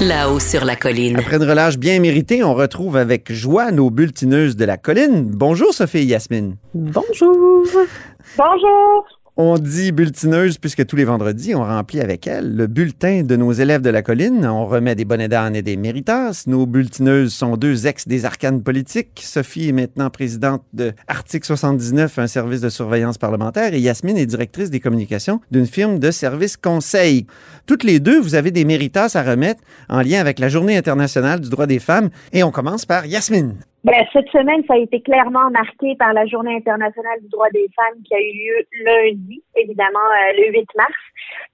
Là-haut sur la colline. Après une relâche bien méritée, on retrouve avec joie nos bulletineuses de la colline. Bonjour Sophie et Yasmine. Bonjour. Bonjour. On dit bulletineuse puisque tous les vendredis, on remplit avec elle le bulletin de nos élèves de la colline. On remet des bonnets d'âne et des méritas. Nos bulletineuses sont deux ex des arcanes politiques. Sophie est maintenant présidente de Article 79, un service de surveillance parlementaire, et Yasmine est directrice des communications d'une firme de services conseil. Toutes les deux, vous avez des méritas à remettre en lien avec la Journée internationale du droit des femmes. Et on commence par Yasmine. Ben, cette semaine, ça a été clairement marqué par la Journée internationale du droit des femmes qui a eu lieu lundi, évidemment, euh, le 8 mars.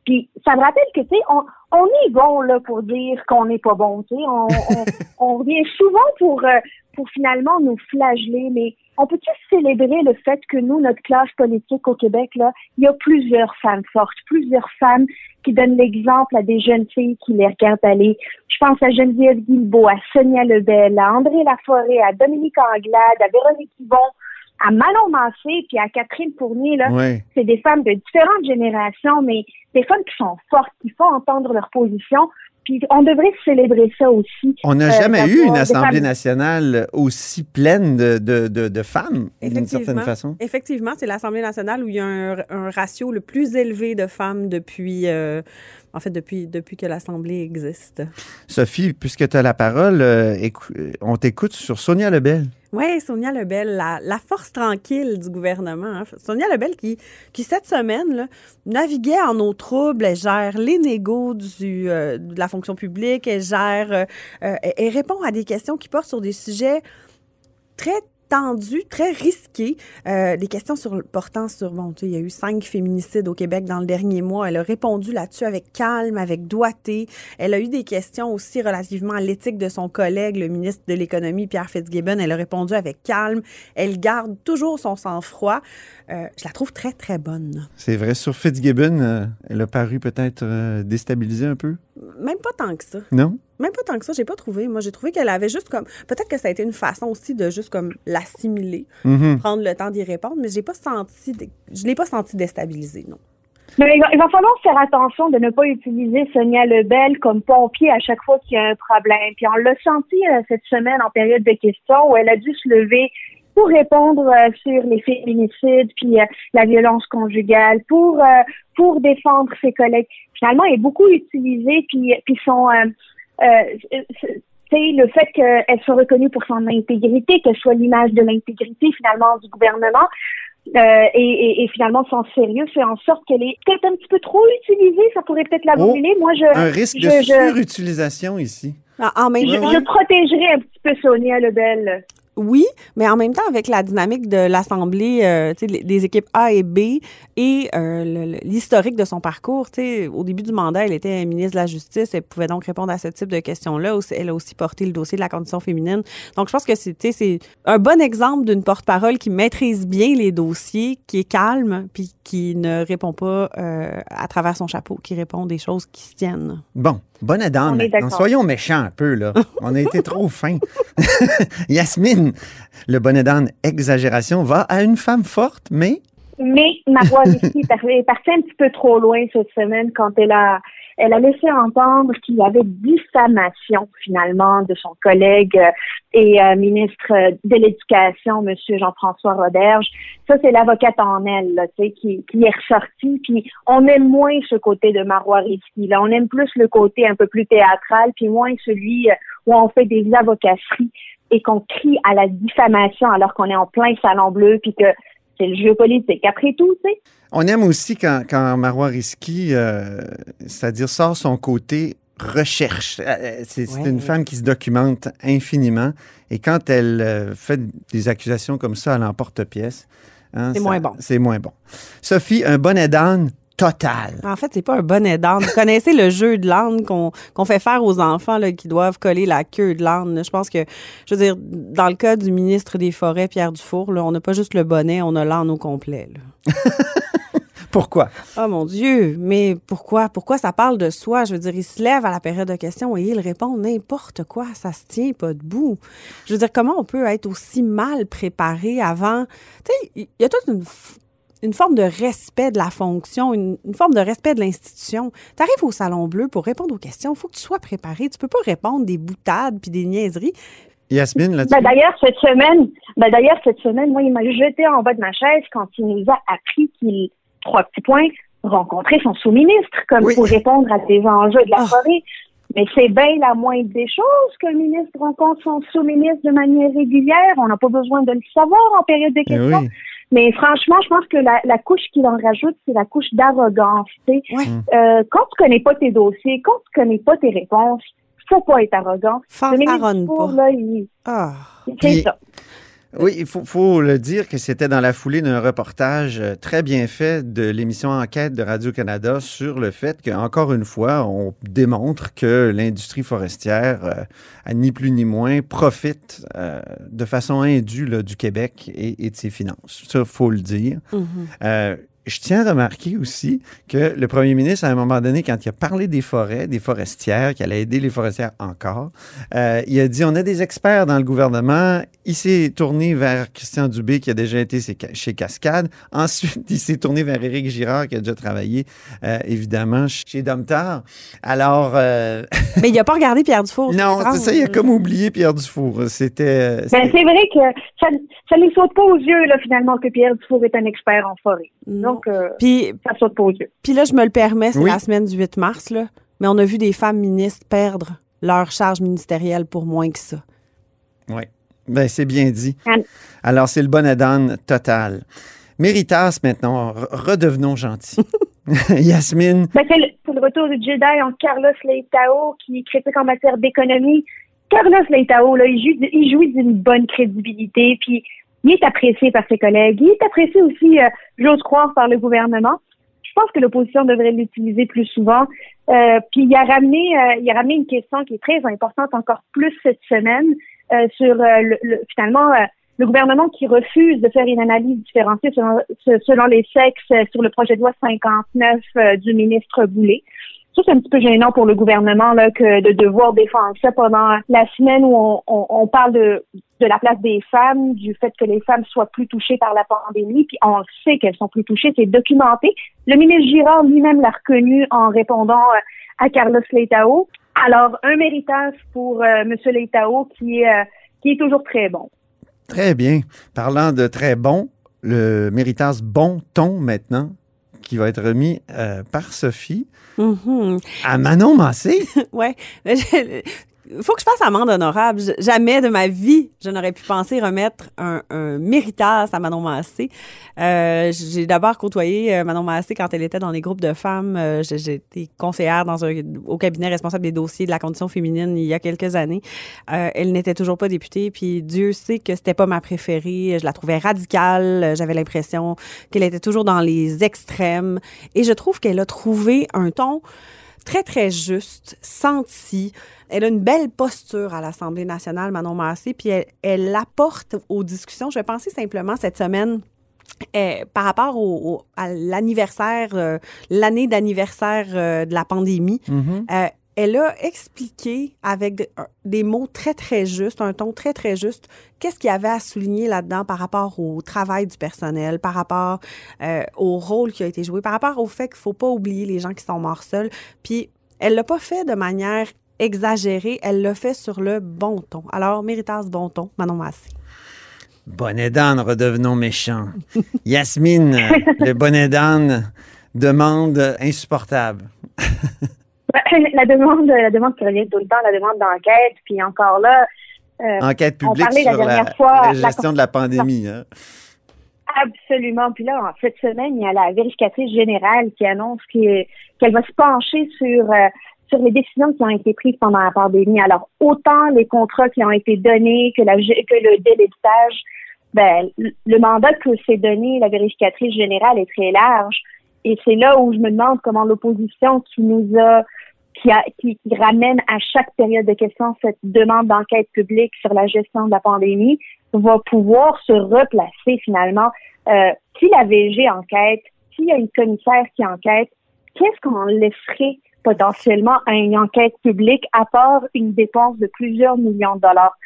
Puis ça me rappelle que, tu sais, on, on est bon là pour dire qu'on n'est pas bon, tu sais. On, on, on, revient souvent pour, euh, pour finalement nous flageller, mais on peut-tu célébrer le fait que nous, notre classe politique au Québec, là, il y a plusieurs femmes fortes, plusieurs femmes qui donnent l'exemple à des jeunes filles qui les regardent aller. Je pense à Geneviève Guilbeault, à Sonia Lebel, à André Laforêt, à Dominique Anglade, à Véronique Yvon, à Manon Massé, puis à Catherine Fournier. Là, c'est des femmes de différentes générations, mais des femmes qui sont fortes, qui font entendre leur position, puis on devrait célébrer ça aussi. On n'a euh, jamais eu une Assemblée nationale aussi pleine de, de, de, femmes, d'une certaine façon. Effectivement, c'est l'Assemblée nationale où il y a un, ratio le plus élevé de femmes depuis, euh, en fait, depuis, depuis que l'Assemblée existe. Sophie, puisque tu as la parole, euh, on t'écoute sur Sonia Lebel. Oui, Sonia Lebel, la, force tranquille du gouvernement. Hein. Sonia Lebel qui, cette semaine, naviguait en eau trouble, elle gère les négos euh, de la fonction publique, gère, euh, elle répond à des questions qui portent sur des sujets très tendu, très risqué. Euh, les questions sur, portant sur, bon, il y a eu cinq féminicides au Québec dans le dernier mois. Elle a répondu là-dessus avec calme, avec doigté. Elle a eu des questions aussi relativement à l'éthique de son collègue, le ministre de l'Économie, Pierre Fitzgibbon. Elle a répondu avec calme. Elle garde toujours son sang-froid. Euh, je la trouve très, très bonne. C'est vrai. Sur Fitzgibbon, euh, elle a paru peut-être euh, déstabilisée un peu? Même pas tant que ça. Non? Même pas tant que ça, j'ai pas trouvé. Moi, j'ai trouvé qu'elle avait juste comme. Peut-être que ça a été une façon aussi de juste comme l'assimiler, mm-hmm. prendre le temps d'y répondre, mais j'ai pas senti. Je l'ai pas senti déstabilisée, non. Mais il va, falloir faire attention de ne pas utiliser Sonia Lebel comme pompier à chaque fois qu'il y a un problème. Puis on l'a senti euh, cette semaine en période de questions où elle a dû se lever pour répondre euh, sur les féminicides puis euh, la violence conjugale, pour pour défendre ses collègues. Finalement, elle est beaucoup utilisée puis puis son le fait qu'elle soit reconnue pour son intégrité, qu'elle soit l'image de l'intégrité finalement du gouvernement. Euh, et, et, finalement son sérieux fait en sorte qu'elle est peut-être un petit peu trop utilisée, ça pourrait peut-être la brûler. Oh, Moi, je un risque de surutilisation ici. Ah, en même je, je protégerais un petit peu Sonia Lebel. Oui, mais en même temps, avec la dynamique de l'Assemblée, euh, des équipes A et B et euh, l'historique de son parcours, au début du mandat, elle était ministre de la Justice, elle pouvait donc répondre à ce type de questions-là. Elle a aussi porté le dossier de la condition féminine. Donc, je pense que c'est un bon exemple d'une porte-parole qui maîtrise bien les dossiers, qui est calme, puis qui ne répond pas euh, à travers son chapeau, qui répond des choses qui se tiennent. Bon, bonne Adam, soyons méchants un peu, là. On a été trop fins. Yasmine, le bonnet d'âne exagération va à une femme forte, mais... Mais ma voix ici est partie un petit peu trop loin cette semaine quand elle a elle a laissé entendre qu'il y avait diffamation finalement de son collègue euh, et euh, ministre de l'Éducation, Monsieur Jean-François Roberge. Ça, c'est l'avocate en elle, là, qui, qui est ressortie. Puis on aime moins ce côté de Marois Risky. Là, on aime plus le côté un peu plus théâtral, puis moins celui euh, où on fait des avocasseries et qu'on crie à la diffamation alors qu'on est en plein salon bleu, puis que c'est le jeu politique. Après tout, tu sais. On aime aussi quand, quand Marois Risky, euh, c'est-à-dire sort son côté recherche. Euh, c'est une femme qui se documente infiniment et quand elle euh, fait des accusations comme ça à l'emporte-pièce, hein, c'est moins bon. C'est moins bon. Sophie, un bonnet d'âne total. En fait, c'est pas un bonnet d'âne. Vous connaissez le jeu de l'âne qu'on fait faire aux enfants là, qui doivent coller la queue de l'âne. Je pense que, je veux dire, dans le cas du ministre des Forêts, Pierre Dufour, là, on n'a pas juste le bonnet, on a l'âne au complet. là. Pourquoi? Oh mon Dieu, mais pourquoi? Pourquoi ça parle de soi? Je veux dire, il se lève à la période de questions et il répond n'importe quoi. Ça se tient pas debout. Je veux dire, comment on peut être aussi mal préparé avant? Tu sais, il y a toute une, une forme de respect de la fonction, une, une forme de respect de l'institution. Tu arrives au Salon Bleu pour répondre aux questions. Il faut que tu sois préparé. Tu peux pas répondre des boutades puis des niaiseries. Yasmine, là-dessus? Ben, d'ailleurs, cette semaine, ben, d'ailleurs, cette semaine, moi, il m'a jeté en bas de ma chaise quand il nous a appris qu'il, trois petits points, rencontrait son sous-ministre, comme Oui. pour répondre à des enjeux de la Ah. forêt. Mais c'est bien la moindre des choses que le ministre rencontre son sous-ministre de manière régulière. On n'a pas besoin de le savoir en période de questions. oui. Mais franchement, je pense que la, la couche qu'il en rajoute, c'est la couche d'arrogance. tu sais. Ouais. Euh, quand tu connais pas tes dossiers, quand tu connais pas tes réponses, faut pas être arrogant. Le ministre Fanfaronne Dufour, pas. là, il, Ah. c'est Puis- ça. Oui, il faut, faut le dire que c'était dans la foulée d'un reportage euh, très bien fait de l'émission Enquête de Radio-Canada sur le fait qu'encore une fois, on démontre que l'industrie forestière, euh, ni plus ni moins, profite euh, de façon indue là, du Québec et, et de ses finances. Ça, faut le dire. Mhm. Euh, je tiens à remarquer aussi que le premier ministre, à un moment donné, quand il a parlé des forêts, des forestières, qu'il allait aider les forestières encore, euh, il a dit on a des experts dans le gouvernement. Il s'est tourné vers Christian Dubé, qui a déjà été chez- Cascade. Ensuite, il s'est tourné vers Éric Girard, qui a déjà travaillé, euh, évidemment, chez Domtar. Alors, euh, Mais il a pas regardé Pierre Dufour. non, c'est ça, il a comme oublié Pierre Dufour. C'était. euh, Ben, c'est vrai que ça ça ne saute pas aux yeux, là, finalement, que Pierre Dufour est un expert en forêt. Non. Donc, euh, Puis, ça saute pas aux yeux. Puis là, je me le permets, c'est Oui. la semaine du 8 mars, là. Mais on a vu des femmes ministres perdre leur charge ministérielle pour moins que ça. Oui, ben, c'est bien dit. Alors, c'est le bon d'âne total. Méritas, maintenant, re- redevenons gentils. Yasmine, Ben, c'est le, retour du Jedi en Carlos Leitao qui critique en matière d'économie. Carlos Leitao, là, il jouit, il jouit d'une bonne crédibilité, puis il est apprécié par ses collègues. Il est apprécié aussi, euh, j'ose croire, par le gouvernement. Je pense que l'opposition devrait l'utiliser plus souvent. Euh, puis il a ramené, euh, il a ramené une question qui est très importante encore plus cette semaine sur euh, le, le- finalement euh, le gouvernement qui refuse de faire une analyse différenciée selon, se- selon les sexes euh, sur le projet de loi 59 euh, du ministre Boulay. Ça, c'est un petit peu gênant pour le gouvernement là, que de devoir défendre ça pendant la semaine où on, on, on parle de, de la place des femmes, du fait que les femmes soient plus touchées par la pandémie, puis on sait qu'elles sont plus touchées, c'est documenté. Le ministre Girard lui-même l'a reconnu en répondant euh, à Carlos Leitao. Alors, un méritage pour euh, M. Leitao qui est, euh, qui est toujours très bon. très bien. Parlant de très bon, le Méritas Bon Ton maintenant, qui va être remis euh, par Sophie Mhm. à Manon Massé. Ouais. Faut que je fasse amende honorable. Jamais de ma vie, je n'aurais pu penser remettre un, un méritas à Manon Massé. Euh, J'ai d'abord côtoyé euh, Manon Massé quand elle était dans les groupes de femmes. Euh, été conseillère dans un, au cabinet responsable des dossiers de la condition féminine il y a quelques années. Euh, elle n'était toujours pas députée, puis Dieu sait que c'était pas ma préférée. Je la trouvais radicale. J'avais l'impression qu'elle était toujours dans les extrêmes. Et je trouve qu'elle a trouvé un ton très, très juste, senti. Elle a une belle posture à l'Assemblée nationale, Manon Massé, puis elle, elle apporte aux discussions. Je vais penser simplement cette semaine euh, par rapport au, au- à l'anniversaire, euh, l'année d'anniversaire euh, de la pandémie. Mhm. Euh, elle a expliqué avec des mots très, très justes, un ton très, très juste, qu'est-ce qu'il y avait à souligner là-dedans par rapport au travail du personnel, par rapport euh, au rôle qui a été joué, par rapport au fait qu'il ne faut pas oublier les gens qui sont morts seuls. Puis, elle l'a pas fait de manière exagérée, elle l'a fait sur le bon ton. Alors, méritas bon ton, Manon Massé. Bonnet d'âne, redevenons méchants. Yasmine, le bonnet d'âne demande insupportable. la demande, la demande qui revient tout le temps, la demande d'enquête, puis encore là, euh, Enquête On publique la sur la, dernière fois, la la- gestion de la pandémie. hein. Absolument. Puis là, en cette semaine, il y a la vérificatrice générale qui annonce que- qu'elle va se pencher sur euh, sur les décisions qui ont été prises pendant la pandémie. Alors, autant les contrats qui ont été donnés que, la, que le délestage, ben, le- le mandat que s'est donné la vérificatrice générale est très large. Et c'est là où je me demande comment l'opposition qui nous a qui, a, qui, ramène à chaque période de questions cette demande d'enquête publique sur la gestion de la pandémie va pouvoir se replacer finalement. Euh, si la VG enquête, s'il y a une commissaire qui enquête, qu'est-ce qu'on laisserait potentiellement à une enquête publique à part une dépense de plusieurs millions de dollars?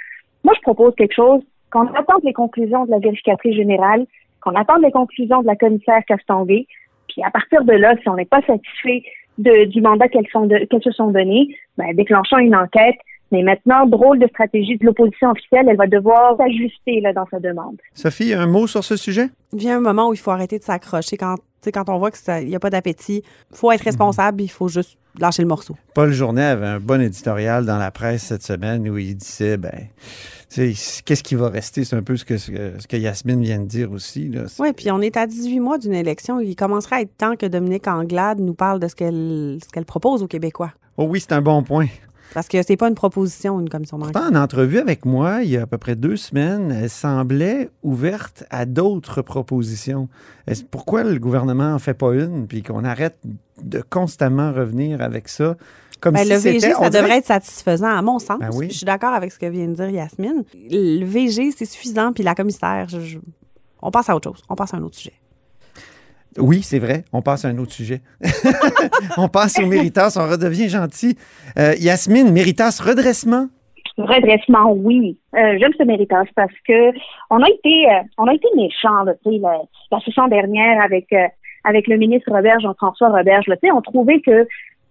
Moi, je propose quelque chose, qu'on attende les conclusions de la vérificatrice générale, qu'on attende les conclusions de la commissaire Castonguay, puis à partir de là, si on n'est pas satisfait de, du mandat qu'elles se sont donné, ben, déclenchons une enquête. Mais maintenant, drôle de stratégie de l'opposition officielle, elle va devoir s'ajuster là, dans sa demande. Sophie, un mot sur ce sujet? Il vient un moment où il faut arrêter de s'accrocher quand, tu sais, quand on voit qu'il n'y a pas d'appétit. Il faut être responsable, il faut juste lâcher le morceau. Paul Journet avait un bon éditorial dans la presse cette semaine où il disait, ben, qu'est-ce qui va rester? C'est un peu ce que, ce que, Yasmine vient de dire aussi. Oui, puis on est à 18 mois d'une élection. Il commencerait à être temps que Dominique Anglade nous parle de ce qu'elle ce qu'elle propose aux Québécois. Oh oui, c'est un bon point. Parce que c'est pas une proposition, une commission d'enquête. En entrevue avec moi, il y a à peu près deux semaines, elle semblait ouverte à d'autres propositions. Est-ce- Pourquoi le gouvernement en fait pas une, puis qu'on arrête de constamment revenir avec ça? Comme Ben, si le VG, ça dirait- devrait être satisfaisant, à mon sens. Ben oui. Je suis d'accord avec ce que vient de dire Yasmine. Le VG, c'est suffisant, puis la commissaire, je- je- on passe à autre chose. On passe à un autre sujet. Oui, c'est vrai. On passe à un autre sujet. on passe au Méritas, on redevient gentil. Euh, Yasmine, Méritas, redressement? Redressement, oui. Euh, J'aime ce méritage parce que on a été euh, on a été méchants, là, la, la session dernière avec avec le ministre Robert, Jean-François Roberge, là, on trouvait que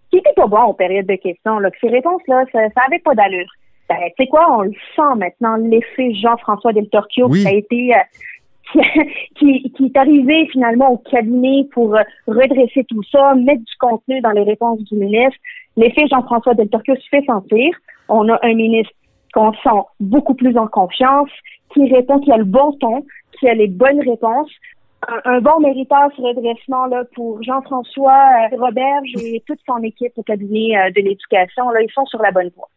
qui était pas bon en période de questions, là, que ces réponses-là, ça, ça avait pas d'allure. Ben, tu sais quoi, on le sent maintenant, l'effet Jean-François Del Torchio Oui. qui a été euh, qui, qui est arrivé finalement au cabinet pour euh, redresser tout ça, mettre du contenu dans les réponses du ministre. L'effet Jean-François Del Torchio se fait sentir. On a un ministre qu'on sent beaucoup plus en confiance, qui répond, qui a le bon ton, qui a les bonnes réponses. Un, bon méritage redressement là, pour Jean-François euh, Roberge et toute son équipe au cabinet euh, de l'éducation. Là, ils sont sur la bonne voie.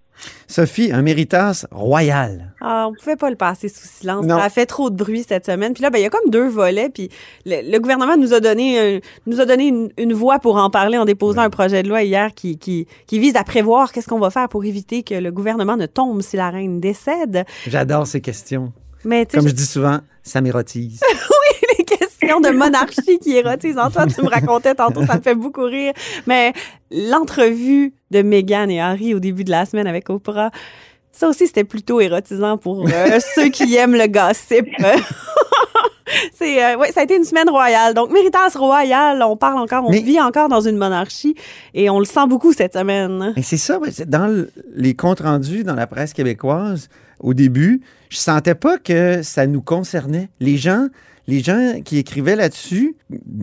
Sophie, un Méritas royal. Ah, on pouvait pas le passer sous silence. Non. Ça a fait trop de bruit cette semaine. Puis là, ben, il y a comme deux volets. Puis le, le gouvernement nous a donné, un- nous a donné une, une voie pour en parler en déposant un projet de loi hier qui, qui, qui vise à prévoir qu'est-ce qu'on va faire pour éviter que le gouvernement ne tombe si la reine décède. J'adore ces questions. Mais Comme je dis souvent, ça m'érotise. questions de monarchie qui érotisent. Antoine, tu me racontais tantôt, ça me fait beaucoup rire. Mais l'entrevue de Meghan et Harry au début de la semaine avec Oprah, ça aussi, c'était plutôt érotisant pour euh, ceux qui aiment le gossip. C'est euh, ouais, ça a été une semaine royale. Donc Méritas royal, on parle encore, on Mais- vit encore dans une monarchie et on le sent beaucoup cette semaine. Et c'est ça, dans le- les comptes rendus dans la presse québécoise, au début, je sentais pas que ça nous concernait. Les gens, les gens qui écrivaient là-dessus,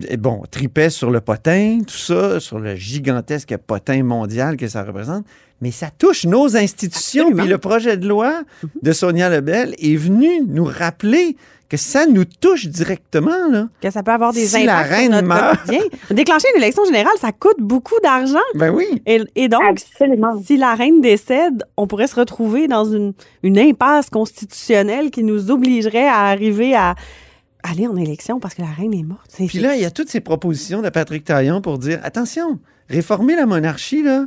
eh, bon, tripaient sur le potin, tout ça, sur le gigantesque potin mondial que ça représente, mais ça touche nos institutions. Absolument. Puis le projet de loi de Sonia Lebel est venu nous rappeler que ça nous touche directement, là. Que ça peut avoir des Si la sur reine notre meurt. quotidien. Déclencher une élection générale, ça coûte beaucoup d'argent. Ben oui. Et, et donc, Absolument. si la reine décède, on pourrait se retrouver dans une, une impasse constitutionnelle qui nous obligerait à arriver à aller en élection parce que la reine est morte. C'est- Puis là, il y a toutes ces propositions de Patrick Taillon pour dire attention, réformer la monarchie, là,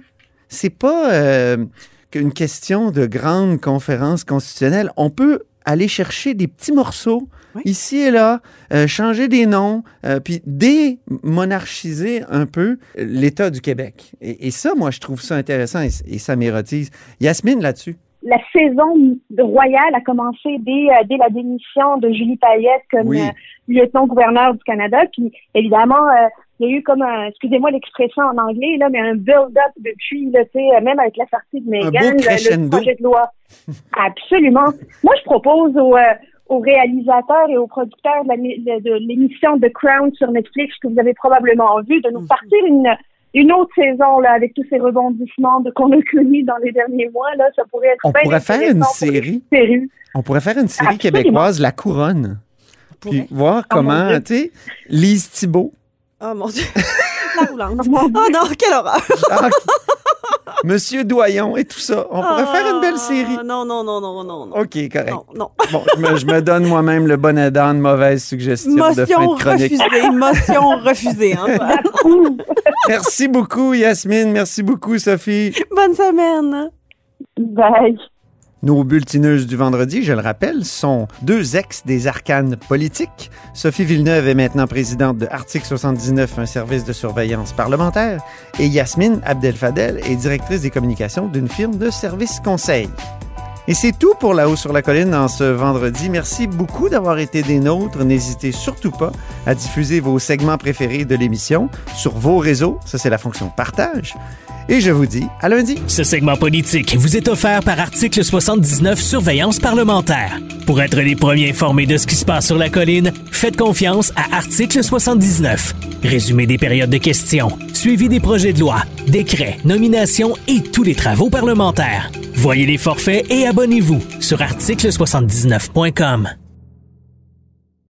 c'est pas euh, qu'une question de grande conférence constitutionnelle. On peut aller chercher des petits morceaux Oui. ici et là, euh, changer des noms, euh, puis démonarchiser un peu l'État du Québec. Et, et ça, moi, je trouve ça intéressant et, et ça m'érotise. Yasmine, là-dessus. La saison royale a commencé dès, euh, dès la démission de Julie Payette comme Oui. euh, lieutenant-gouverneur du Canada. Puis évidemment, euh, il y a eu comme un, excusez-moi l'expression en anglais, là, mais un build-up depuis, là, tu sais, même avec la sortie de Meghan, beau le- projet de loi. Absolument. Moi, je propose aux, aux réalisateurs et aux producteurs de de, de l'émission The Crown sur Netflix que vous avez probablement vu, de nous Mhm. partir une une autre saison là avec tous ces rebondissements de qu'on a connus dans les derniers mois là, ça pourrait être On bien pourrait faire une série. On pourrait faire une série Absolument. québécoise, La Couronne. Puis voir Oh mon comment, tu sais, Lise Thibault. Oh mon Dieu. la roulante. Oh. Oh non, quelle horreur. Jacques, Monsieur Doyon et tout ça. On pourrait faire une belle série. Ah, Non, non, non, non, non, non. OK, correct. Non, non. Bon, je me, je me donne moi-même le bon aidant de mauvaise suggestion de fin Motion de chronique. refusée, motion refusée. Hein? Merci beaucoup, Yasmine. Merci beaucoup, Sophie. Bonne semaine. Bye. Nos bulletineuses du vendredi, je le rappelle, sont deux ex des arcanes politiques. Sophie Villeneuve est maintenant présidente de Article 79, un service de surveillance parlementaire, et Yasmine Abdel-Fadel est directrice des communications d'une firme de services conseil. Et c'est tout pour La Haut sur la Colline en ce vendredi. Merci beaucoup d'avoir été des nôtres. N'hésitez surtout pas à diffuser vos segments préférés de l'émission sur vos réseaux. Ça, c'est la fonction partage. Et je vous dis à lundi. Ce segment politique vous est offert par Article 79 Surveillance parlementaire. Pour être les premiers informés de ce qui se passe sur la colline, faites confiance à Article 79. Résumé des périodes de questions, suivi des projets de loi, décrets, nominations et tous les travaux parlementaires. Voyez les forfaits et abonnez-vous sur article79.com.